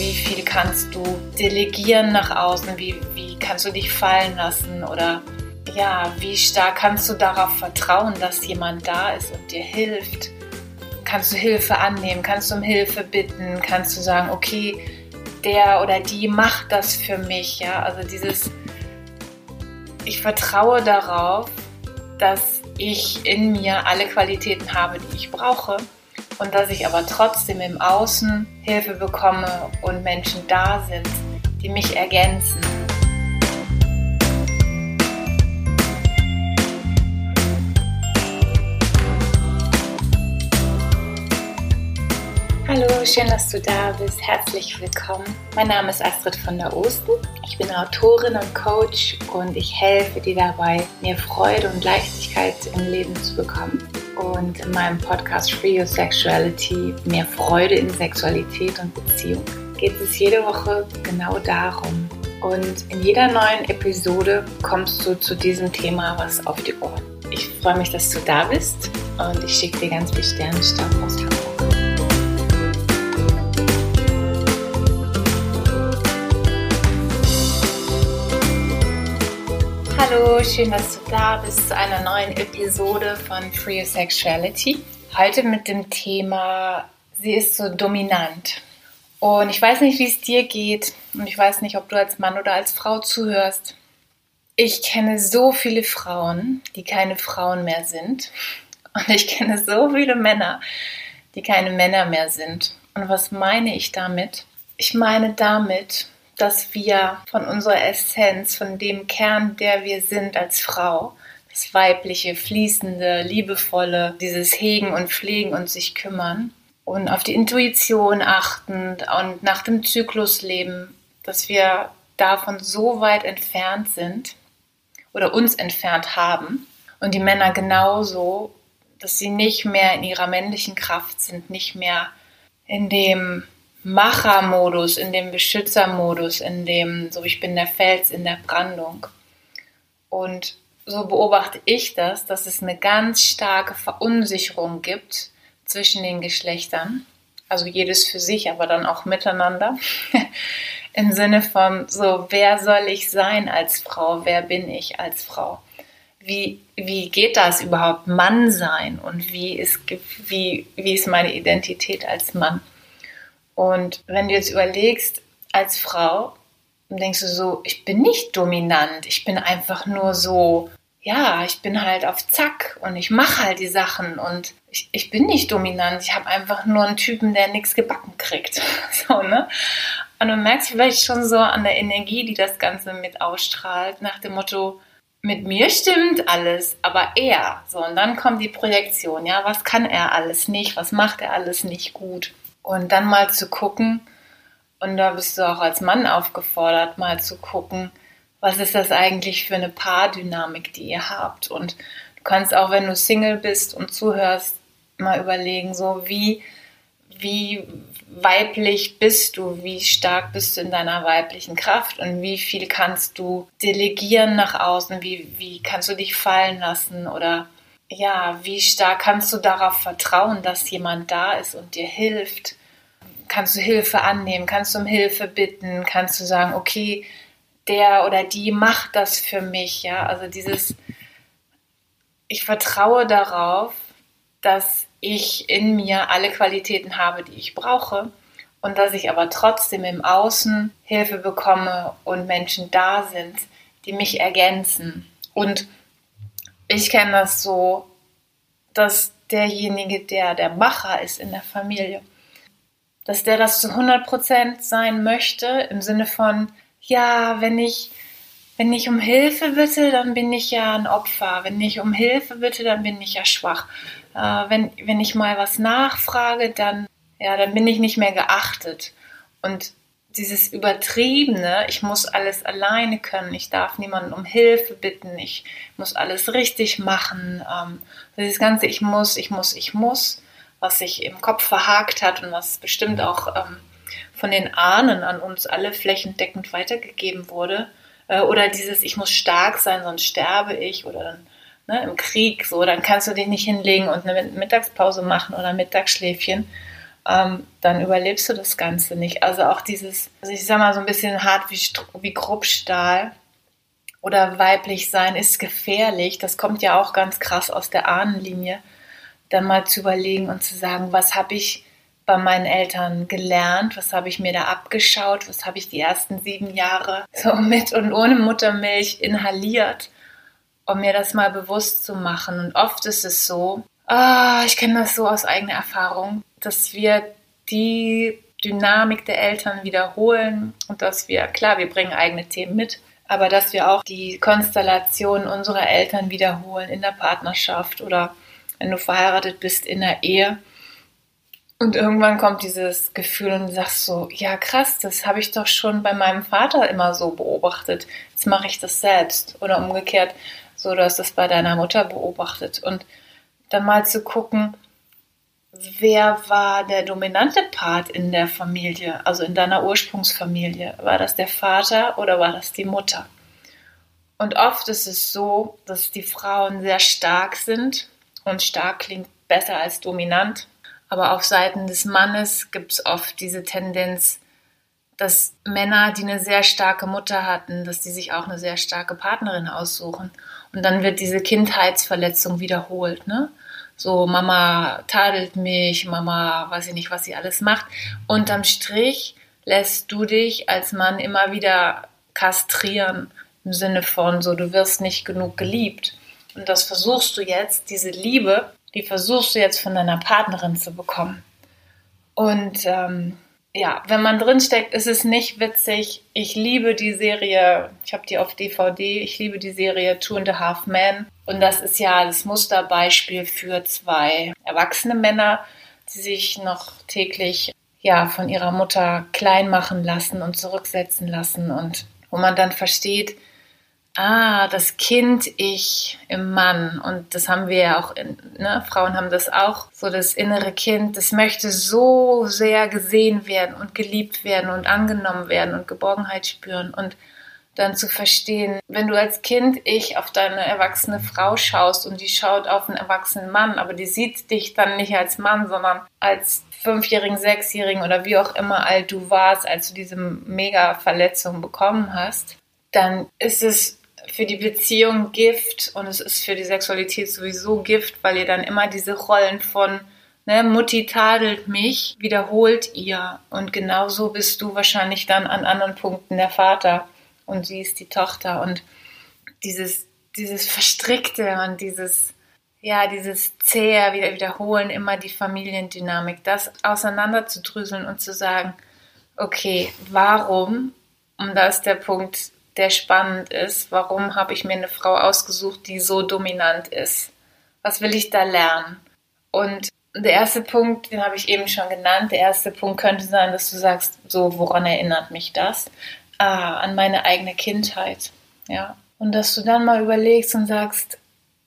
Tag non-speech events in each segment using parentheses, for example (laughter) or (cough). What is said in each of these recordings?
wie viel kannst du delegieren nach außen, wie, wie kannst du dich fallen lassen? Oder ja, wie stark kannst du darauf vertrauen, dass jemand da ist und dir hilft. Kannst du Hilfe annehmen, kannst du um Hilfe bitten, kannst du sagen, okay, der oder die macht das für mich, ja, also dieses, ich vertraue darauf, dass ich in mir alle Qualitäten habe, die ich brauche und dass ich aber trotzdem im Außen Hilfe bekomme und Menschen da sind, die mich ergänzen. Hallo, schön, dass du da bist. Herzlich willkommen. Mein Name ist Astrid von der Osten. Ich bin Autorin und Coach und ich helfe dir dabei, mehr Freude und Leichtigkeit im Leben zu bekommen und in meinem Podcast Free Your Sexuality, mehr Freude in Sexualität und Beziehung, geht es jede Woche genau darum. Und in jeder neuen Episode kommst du zu diesem Thema was auf die Ohren. Ich freue mich, dass du da bist und ich schicke dir ganz viel Sternenstaub aus Hamburg. Hallo, schön, dass du da bist zu einer neuen Episode von Free Your Sexuality. Heute mit dem Thema, sie ist so dominant. Und ich weiß nicht, wie es dir geht und ich weiß nicht, ob du als Mann oder als Frau zuhörst. Ich kenne so viele Frauen, die keine Frauen mehr sind. Und ich kenne so viele Männer, die keine Männer mehr sind. Und was meine ich damit? Ich meine damit, dass wir von unserer Essenz, von dem Kern, der wir sind als Frau, das weibliche, fließende, liebevolle, dieses Hegen und Pflegen und sich kümmern und auf die Intuition achten und nach dem Zyklus leben, dass wir davon so weit entfernt sind oder uns entfernt haben und die Männer genauso, dass sie nicht mehr in ihrer männlichen Kraft sind, nicht mehr in dem Machermodus, in dem Beschützermodus, in dem, so ich bin der Fels in der Brandung. Und so beobachte ich das, dass es eine ganz starke Verunsicherung gibt zwischen den Geschlechtern. Also jedes für sich, aber dann auch miteinander. (laughs) Im Sinne von so, wer soll ich sein als Frau? Wer bin ich als Frau? Wie, wie geht das überhaupt, Mann sein? Und wie ist, wie, wie ist meine Identität als Mann? Und wenn du jetzt überlegst, als Frau, dann denkst du so, ich bin nicht dominant, ich bin einfach nur so, ja, ich bin halt auf Zack und ich mache halt die Sachen und ich, ich bin nicht dominant, ich habe einfach nur einen Typen, der nichts gebacken kriegt. (laughs) So, ne? Und du merkst vielleicht schon so an der Energie, die das Ganze mit ausstrahlt, nach dem Motto, mit mir stimmt alles, aber er. So, und dann kommt die Projektion, ja, was kann er alles nicht, was macht er alles nicht gut. Und dann mal zu gucken, und da bist du auch als Mann aufgefordert, mal zu gucken, was ist das eigentlich für eine Paardynamik, die ihr habt. Und du kannst auch, wenn du Single bist und zuhörst, mal überlegen, so wie, wie weiblich bist du, wie stark bist du in deiner weiblichen Kraft? Und wie viel kannst du delegieren nach außen, wie, wie kannst du dich fallen lassen? Oder ja, wie stark kannst du darauf vertrauen, dass jemand da ist und dir hilft? Kannst du Hilfe annehmen? Kannst du um Hilfe bitten? Kannst du sagen, okay, der oder die macht das für mich? Ja, also dieses, ich vertraue darauf, dass ich in mir alle Qualitäten habe, die ich brauche und dass ich aber trotzdem im Außen Hilfe bekomme und Menschen da sind, die mich ergänzen. Und ich kenne das so, dass derjenige, der der Macher ist in der Familie, dass der das zu 100% sein möchte, im Sinne von, ja, wenn ich, wenn ich um Hilfe bitte, dann bin ich ja ein Opfer. Wenn ich um Hilfe bitte, dann bin ich ja schwach. Äh, wenn, wenn ich mal was nachfrage, dann, ja, dann bin ich nicht mehr geachtet. Und dieses Übertriebene, ich muss alles alleine können, ich darf niemanden um Hilfe bitten, ich muss alles richtig machen, ähm, dieses ganze Ich muss, ich muss, ich muss, was sich im Kopf verhakt hat und was bestimmt auch ähm, von den Ahnen an uns alle flächendeckend weitergegeben wurde, äh, oder dieses Ich muss stark sein, sonst sterbe ich, oder dann ne, im Krieg, so, dann kannst du dich nicht hinlegen und eine Mittagspause machen oder Mittagsschläfchen ähm, dann überlebst du das Ganze nicht. Also auch dieses, also ich sag mal so ein bisschen hart wie, wie Kruppstahl oder weiblich sein ist gefährlich. Das kommt ja auch ganz krass aus der Ahnenlinie. Dann mal zu überlegen und zu sagen, was habe ich bei meinen Eltern gelernt, was habe ich mir da abgeschaut, was habe ich die ersten sieben Jahre so (laughs) mit und ohne Muttermilch inhaliert, um mir das mal bewusst zu machen. Und oft ist es so, ah, ich kenne das so aus eigener Erfahrung, dass wir die Dynamik der Eltern wiederholen und dass wir, klar, wir bringen eigene Themen mit, aber dass wir auch die Konstellation unserer Eltern wiederholen in der Partnerschaft oder wenn du verheiratet bist in der Ehe. Und irgendwann kommt dieses Gefühl und du sagst so, ja krass, das habe ich doch schon bei meinem Vater immer so beobachtet. Jetzt mache ich das selbst. Oder umgekehrt, so du hast das bei deiner Mutter beobachtet. Und dann mal zu gucken, wer war der dominante Part in der Familie, also in deiner Ursprungsfamilie? War das der Vater oder war das die Mutter? Und oft ist es so, dass die Frauen sehr stark sind und stark klingt besser als dominant. Aber auf Seiten des Mannes gibt es oft diese Tendenz, dass Männer, die eine sehr starke Mutter hatten, dass die sich auch eine sehr starke Partnerin aussuchen. Und dann wird diese Kindheitsverletzung wiederholt. Ne? So, Mama tadelt mich, Mama weiß ich nicht, was sie alles macht. Unterm Strich lässt du dich als Mann immer wieder kastrieren im Sinne von so, du wirst nicht genug geliebt. Und das versuchst du jetzt, diese Liebe, die versuchst du jetzt von deiner Partnerin zu bekommen. Und ähm, ja, wenn man drinsteckt, ist es nicht witzig. Ich liebe die Serie, ich habe die auf DVD, ich liebe die Serie Two and a Half Men. Und das ist ja das Musterbeispiel für zwei erwachsene Männer, die sich noch täglich ja von ihrer Mutter klein machen lassen und zurücksetzen lassen und wo man dann versteht, ah, das Kind-Ich im Mann. Und das haben wir ja auch, in, ne? Frauen haben das auch, so das innere Kind, das möchte so sehr gesehen werden und geliebt werden und angenommen werden und Geborgenheit spüren. Und dann zu verstehen, wenn du als Kind ich auf deine erwachsene Frau schaust und die schaut auf einen erwachsenen Mann, aber die sieht dich dann nicht als Mann, sondern als Fünfjährigen, Sechsjährigen oder wie auch immer alt du warst, als du diese mega Verletzung bekommen hast, dann ist es für die Beziehung Gift und es ist für die Sexualität sowieso Gift, weil ihr dann immer diese Rollen von ne, Mutti tadelt mich, wiederholt ihr. Und genauso bist du wahrscheinlich dann an anderen Punkten der Vater und sie ist die Tochter. Und dieses, dieses Verstrickte und dieses, ja, dieses zähe wieder wiederholen, immer die Familiendynamik, das auseinanderzudrüseln und zu sagen, okay, warum, und da ist der Punkt, der spannend ist. Warum habe ich mir eine Frau ausgesucht, die so dominant ist? Was will ich da lernen? Und der erste Punkt, den habe ich eben schon genannt. Der erste Punkt könnte sein, dass du sagst, so, woran erinnert mich das? Ah, an meine eigene Kindheit. Ja. Und dass du dann mal überlegst und sagst,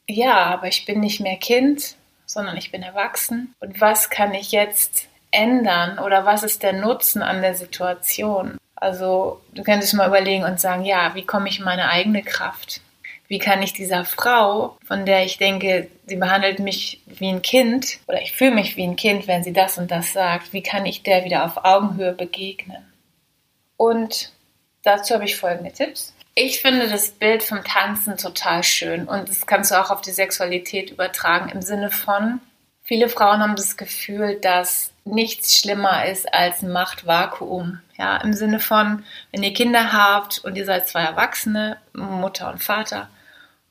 ja, aber ich bin nicht mehr Kind, sondern ich bin erwachsen. Und was kann ich jetzt ändern oder was ist der Nutzen an der Situation? Also du könntest mal überlegen und sagen, ja, wie komme ich in meine eigene Kraft? Wie kann ich dieser Frau, von der ich denke, sie behandelt mich wie ein Kind oder ich fühle mich wie ein Kind, wenn sie das und das sagt, wie kann ich der wieder auf Augenhöhe begegnen? Und dazu habe ich folgende Tipps. Ich finde das Bild vom Tanzen total schön und das kannst du auch auf die Sexualität übertragen im Sinne von, viele Frauen haben das Gefühl, dass nichts schlimmer ist als Machtvakuum. Ja, im Sinne von, wenn ihr Kinder habt und ihr seid zwei Erwachsene, Mutter und Vater,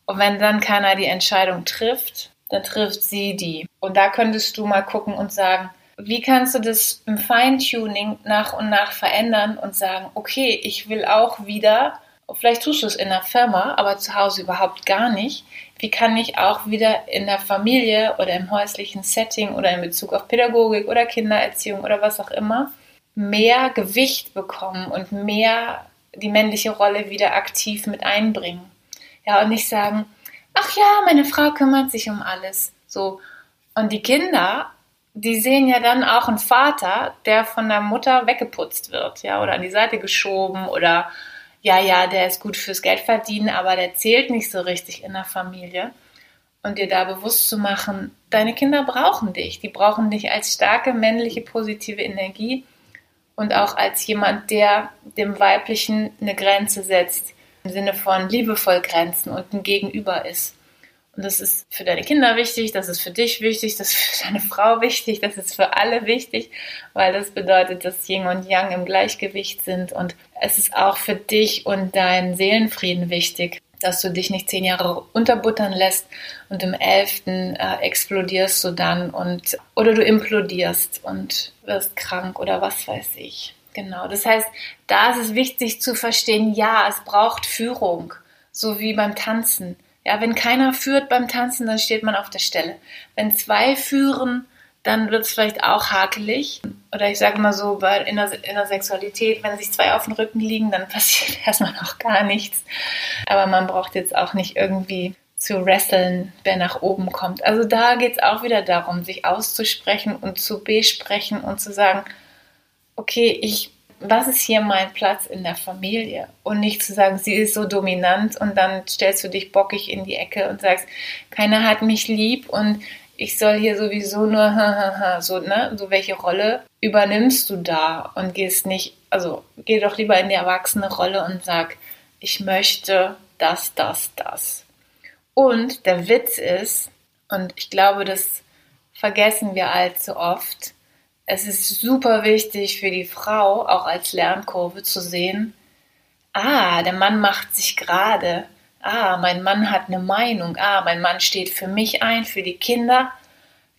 und wenn dann keiner die Entscheidung trifft, dann trifft sie die. Und da könntest du mal gucken und sagen, wie kannst du das im Feintuning nach und nach verändern und sagen, okay, ich will auch wieder, vielleicht tust du es in der Firma, aber zu Hause überhaupt gar nicht, wie kann ich auch wieder in der Familie oder im häuslichen Setting oder in Bezug auf Pädagogik oder Kindererziehung oder was auch immer mehr Gewicht bekommen und mehr die männliche Rolle wieder aktiv mit einbringen. Ja, und nicht sagen, ach ja, meine Frau kümmert sich um alles. So. Und die Kinder, die sehen ja dann auch einen Vater, der von der Mutter weggeputzt wird, ja, oder an die Seite geschoben oder ja, ja, der ist gut fürs Geld verdienen, aber der zählt nicht so richtig in der Familie. und dir da bewusst zu machen, deine Kinder brauchen dich. Die brauchen dich als starke männliche positive Energie und auch als jemand, der dem Weiblichen eine Grenze setzt, im Sinne von liebevoll Grenzen und ein Gegenüber ist. Und das ist für deine Kinder wichtig, das ist für dich wichtig, das ist für deine Frau wichtig, das ist für alle wichtig, weil das bedeutet, dass Yin und Yang im Gleichgewicht sind. Und es ist auch für dich und deinen Seelenfrieden wichtig, dass du dich nicht zehn Jahre unterbuttern lässt und im elften äh, explodierst du dann und oder du implodierst und wirst krank oder was weiß ich. Genau. Das heißt, da ist es wichtig zu verstehen, ja, es braucht Führung, so wie beim Tanzen. Ja, wenn keiner führt beim Tanzen, dann steht man auf der Stelle. Wenn zwei führen, dann wird es vielleicht auch hakelig. Oder ich sage mal so, bei, in, der, in der Sexualität, wenn sich zwei auf dem Rücken liegen, dann (laughs) passiert erstmal noch gar nichts. Aber man braucht jetzt auch nicht irgendwie zu wresteln, wer nach oben kommt. Also da geht es auch wieder darum, sich auszusprechen und zu besprechen und zu sagen, okay, ich, was ist hier mein Platz in der Familie? Und nicht zu sagen, sie ist so dominant und dann stellst du dich bockig in die Ecke und sagst, keiner hat mich lieb und ich soll hier sowieso nur, so, ne, so welche Rolle übernimmst du da und gehst nicht, also geh doch lieber in die erwachsene Rolle und sag, ich möchte das, das, das. Und der Witz ist, und ich glaube, das vergessen wir allzu oft, es ist super wichtig für die Frau, auch als Lernkurve zu sehen, ah, der Mann macht sich gerade, ah, mein Mann hat eine Meinung, ah, mein Mann steht für mich ein, für die Kinder,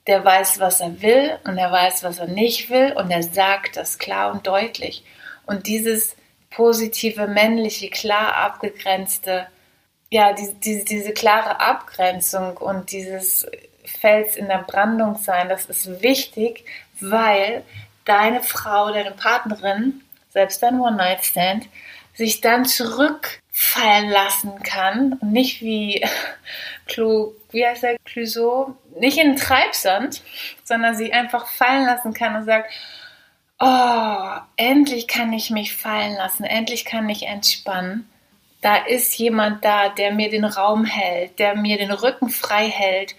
der weiß, was er will und er weiß, was er nicht will und er sagt das klar und deutlich. Und dieses positive, männliche, klar abgegrenzte, ja, diese, diese, diese klare Abgrenzung und dieses Fels in der Brandung sein, das ist wichtig, weil deine Frau, deine Partnerin, selbst dein One-Night-Stand, sich dann zurückfallen lassen kann. Und nicht wie (laughs) Clou, wie heißt der, Clouseau, nicht in den Treibsand, sondern sie einfach fallen lassen kann und sagt, oh, endlich kann ich mich fallen lassen, endlich kann ich entspannen. Da ist jemand da, der mir den Raum hält, der mir den Rücken frei hält.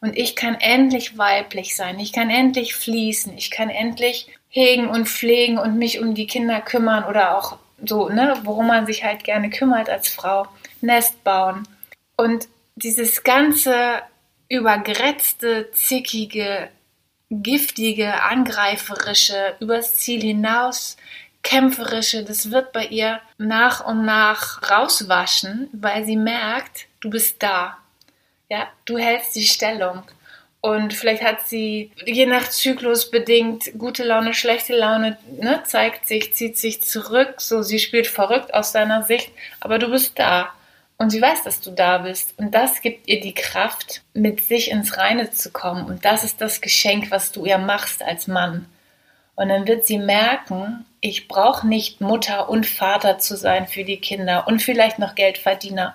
Und ich kann endlich weiblich sein, ich kann endlich fließen, ich kann endlich hegen und pflegen und mich um die Kinder kümmern oder auch so, ne, worum man sich halt gerne kümmert als Frau, Nest bauen. Und dieses ganze übergrätzte, zickige, giftige, angreiferische, übers Ziel hinaus kämpferische, das wird bei ihr nach und nach rauswaschen, weil sie merkt, du bist da. Ja, du hältst die Stellung. Und vielleicht hat sie je nach Zyklus bedingt gute Laune, schlechte Laune, ne, zeigt sich, zieht sich zurück, so sie spielt verrückt aus deiner Sicht, aber du bist da. Und sie weiß, dass du da bist. Und das gibt ihr die Kraft, mit sich ins Reine zu kommen. Und das ist das Geschenk, was du ihr machst als Mann. Und dann wird sie merken, ich brauche nicht Mutter und Vater zu sein für die Kinder und vielleicht noch Geldverdiener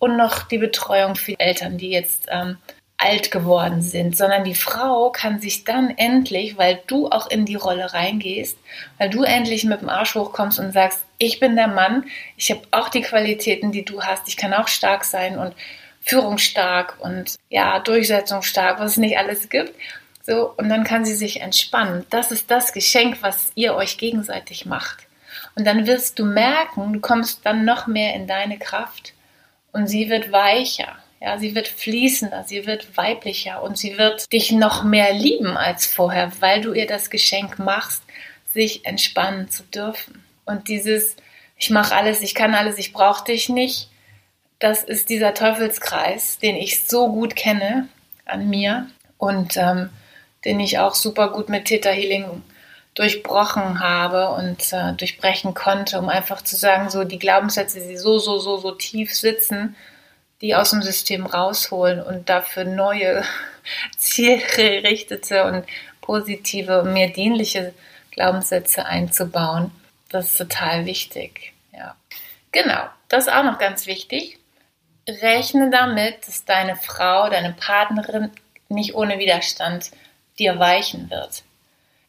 und noch die Betreuung für die Eltern, die jetzt ähm, alt geworden sind, sondern die Frau kann sich dann endlich, weil du auch in die Rolle reingehst, weil du endlich mit dem Arsch hochkommst und sagst, ich bin der Mann, ich habe auch die Qualitäten, die du hast, ich kann auch stark sein und führungsstark und ja, durchsetzungsstark, was es nicht alles gibt. So, und dann kann sie sich entspannen. Das ist das Geschenk, was ihr euch gegenseitig macht. Und dann wirst du merken, du kommst dann noch mehr in deine Kraft und sie wird weicher. Ja, sie wird fließender, sie wird weiblicher und sie wird dich noch mehr lieben als vorher, weil du ihr das Geschenk machst, sich entspannen zu dürfen. Und dieses, ich mache alles, ich kann alles, ich brauche dich nicht, das ist dieser Teufelskreis, den ich so gut kenne an mir und ähm, den ich auch super gut mit Theta Healing durchbrochen habe und äh, durchbrechen konnte, um einfach zu sagen, so die Glaubenssätze, die so, so, so, so tief sitzen, die aus dem System rausholen und dafür neue, (laughs) zielgerichtete und positive, mir dienliche Glaubenssätze einzubauen. Das ist total wichtig. Ja. Genau, das ist auch noch ganz wichtig. Rechne damit, dass deine Frau, deine Partnerin nicht ohne Widerstand dir weichen wird.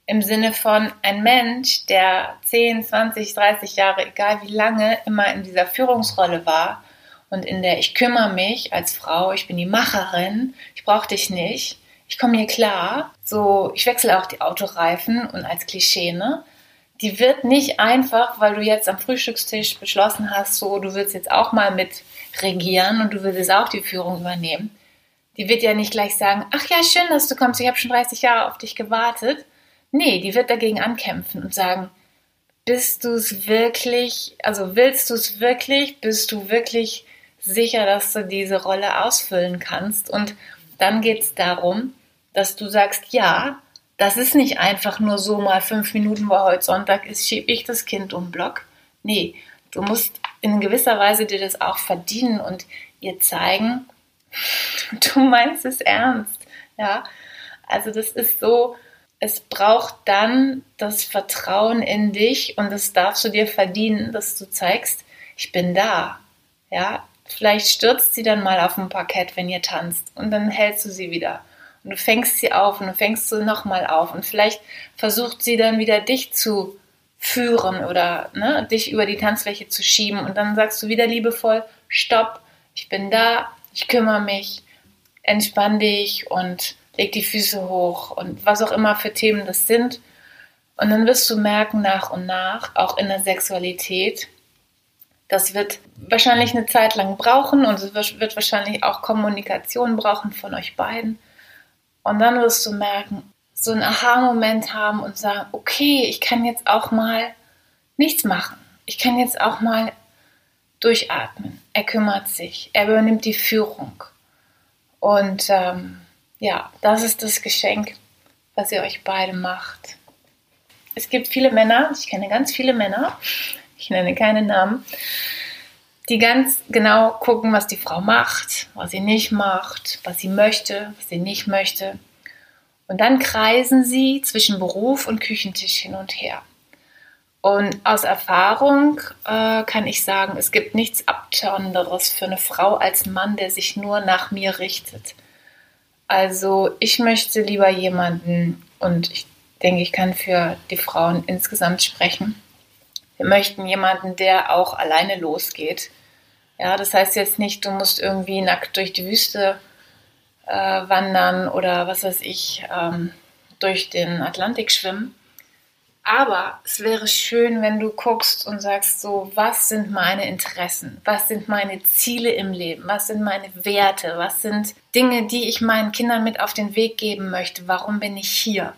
Im Sinne von ein Mensch, der 10, 20, 30 Jahre, egal wie lange, immer in dieser Führungsrolle war und in der ich kümmere mich als Frau, ich bin die Macherin, ich brauche dich nicht, ich komme hier klar, so, ich wechsle auch die Autoreifen und als Klischee, ne? Die wird nicht einfach, weil du jetzt am Frühstückstisch beschlossen hast, so, du willst jetzt auch mal mit regieren und du willst jetzt auch die Führung übernehmen. Die wird ja nicht gleich sagen, ach ja, schön, dass du kommst, ich habe schon 30 Jahre auf dich gewartet. Nee, die wird dagegen ankämpfen und sagen, bist du es wirklich, also willst du es wirklich, bist du wirklich sicher, dass du diese Rolle ausfüllen kannst? Und dann geht es darum, dass du sagst, ja, das ist nicht einfach nur so mal fünf Minuten, wo heute Sonntag ist, schiebe ich das Kind um Block. Nee, du musst in gewisser Weise dir das auch verdienen und ihr zeigen, (laughs) du meinst es ernst. Ja, also das ist so, es braucht dann das Vertrauen in dich und das darfst du dir verdienen, dass du zeigst, ich bin da. Ja, vielleicht stürzt sie dann mal auf dem Parkett, wenn ihr tanzt und dann hältst du sie wieder. Und du fängst sie auf und du fängst sie nochmal auf und vielleicht versucht sie dann wieder dich zu führen oder ne, dich über die Tanzfläche zu schieben und dann sagst du wieder liebevoll, stopp, ich bin da, ich kümmere mich, entspann dich und leg die Füße hoch und was auch immer für Themen das sind. Und dann wirst du merken nach und nach, auch in der Sexualität, das wird wahrscheinlich eine Zeit lang brauchen und es wird wahrscheinlich auch Kommunikation brauchen von euch beiden. Und dann wirst du merken, so einen Aha-Moment haben und sagen, okay, ich kann jetzt auch mal nichts machen. Ich kann jetzt auch mal durchatmen. Er kümmert sich, er übernimmt die Führung. Und ähm, ja, das ist das Geschenk, was ihr euch beide macht. Es gibt viele Männer, ich kenne ganz viele Männer, ich nenne keine Namen, die ganz genau gucken, was die Frau macht, was sie nicht macht, was sie möchte, was sie nicht möchte. Und dann kreisen sie zwischen Beruf und Küchentisch hin und her. Und aus Erfahrung äh, kann ich sagen, es gibt nichts Abtörnenderes für eine Frau als Mann, der sich nur nach mir richtet. Also ich möchte lieber jemanden, und ich denke, ich kann für die Frauen insgesamt sprechen, wir möchten jemanden, der auch alleine losgeht. Ja, das heißt jetzt nicht, du musst irgendwie nackt durch die Wüste äh, wandern oder was weiß ich, ähm, durch den Atlantik schwimmen, aber es wäre schön, wenn du guckst und sagst so, was sind meine Interessen? Was sind meine Ziele im Leben? Was sind meine Werte? Was sind Dinge, die ich meinen Kindern mit auf den Weg geben möchte? Warum bin ich hier?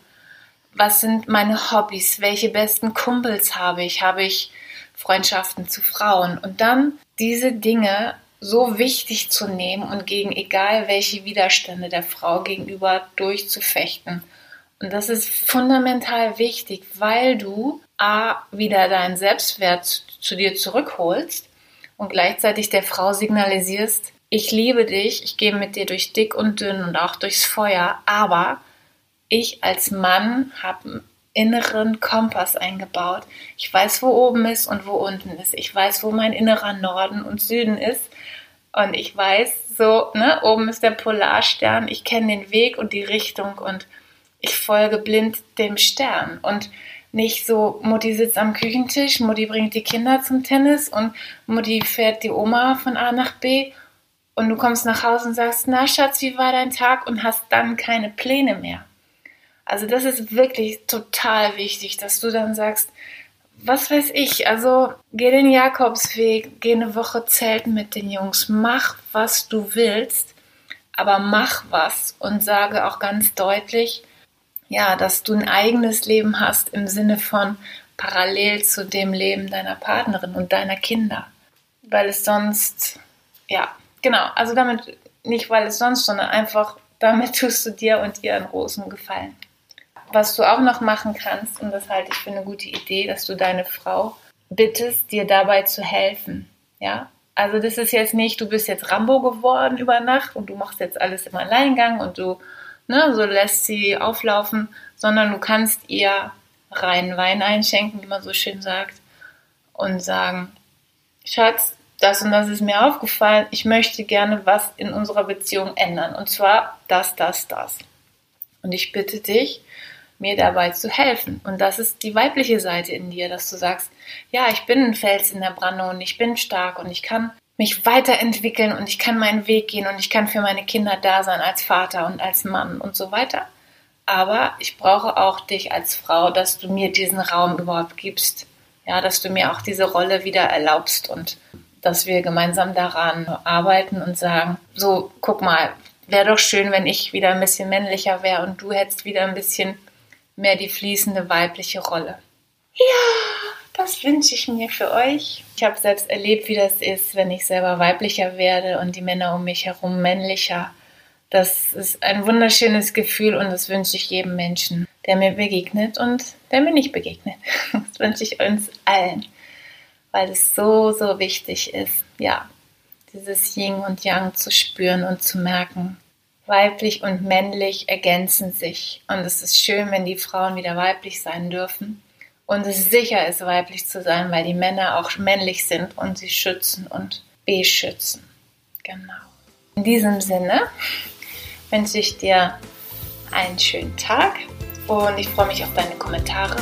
Was sind meine Hobbys? Welche besten Kumpels habe ich? Habe ich Freundschaften zu Frauen? Und dann diese Dinge so wichtig zu nehmen und gegen egal welche Widerstände der Frau gegenüber durchzufechten und das ist fundamental wichtig, weil du A, wieder deinen Selbstwert zu dir zurückholst und gleichzeitig der Frau signalisierst, ich liebe dich, ich gehe mit dir durch dick und dünn und auch durchs Feuer, aber ich als Mann habe einen inneren Kompass eingebaut. Ich weiß, wo oben ist und wo unten ist. Ich weiß, wo mein innerer Norden und Süden ist. Und ich weiß so, ne, oben ist der Polarstern. Ich kenne den Weg und die Richtung und ich folge blind dem Stern und nicht so, Mutti sitzt am Küchentisch, Mutti bringt die Kinder zum Tennis und Mutti fährt die Oma von A nach B und du kommst nach Hause und sagst, na Schatz, wie war dein Tag und hast dann keine Pläne mehr. Also das ist wirklich total wichtig, dass du dann sagst, was weiß ich, also geh den Jakobsweg, geh eine Woche zelten mit den Jungs, mach was du willst, aber mach was und sage auch ganz deutlich, ja, dass du ein eigenes Leben hast im Sinne von parallel zu dem Leben deiner Partnerin und deiner Kinder. Weil es sonst, ja, genau, also damit, nicht weil es sonst, sondern einfach damit tust du dir und ihr einen großen Gefallen. Was du auch noch machen kannst, und das halte ich für eine gute Idee, dass du deine Frau bittest, dir dabei zu helfen. Ja, also das ist jetzt nicht, du bist jetzt Rambo geworden über Nacht und du machst jetzt alles im Alleingang und du ne, so lässt sie auflaufen, sondern du kannst ihr reinen Wein einschenken, wie man so schön sagt, und sagen, Schatz, das und das ist mir aufgefallen, ich möchte gerne was in unserer Beziehung ändern. Und zwar das, das, das. Und ich bitte dich, mir dabei zu helfen. Und das ist die weibliche Seite in dir, dass du sagst, ja, ich bin ein Fels in der Brandung und ich bin stark und ich kann mich weiterentwickeln und ich kann meinen Weg gehen und ich kann für meine Kinder da sein als Vater und als Mann und so weiter. Aber ich brauche auch dich als Frau, dass du mir diesen Raum überhaupt gibst. Ja, dass du mir auch diese Rolle wieder erlaubst und dass wir gemeinsam daran arbeiten und sagen, so, guck mal, wäre doch schön, wenn ich wieder ein bisschen männlicher wäre und du hättest wieder ein bisschen mehr die fließende weibliche Rolle. Ja, das wünsche ich mir für euch. Ich habe selbst erlebt, wie das ist, wenn ich selber weiblicher werde und die Männer um mich herum männlicher. Das ist ein wunderschönes Gefühl und das wünsche ich jedem Menschen, der mir begegnet und der mir nicht begegnet. (laughs) Das wünsche ich uns allen, weil es so, so wichtig ist, ja, dieses Yin und Yang zu spüren und zu merken. Weiblich und männlich ergänzen sich und es ist schön, wenn die Frauen wieder weiblich sein dürfen und es sicher ist, weiblich zu sein, weil die Männer auch männlich sind und sie schützen und beschützen. Genau. In diesem Sinne wünsche ich dir einen schönen Tag und ich freue mich auf deine Kommentare.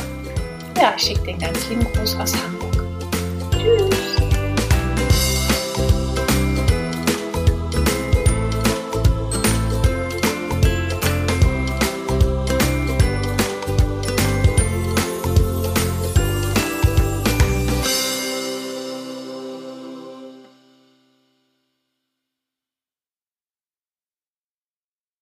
Ja, ich schicke den ganz lieben Gruß aus Hamburg.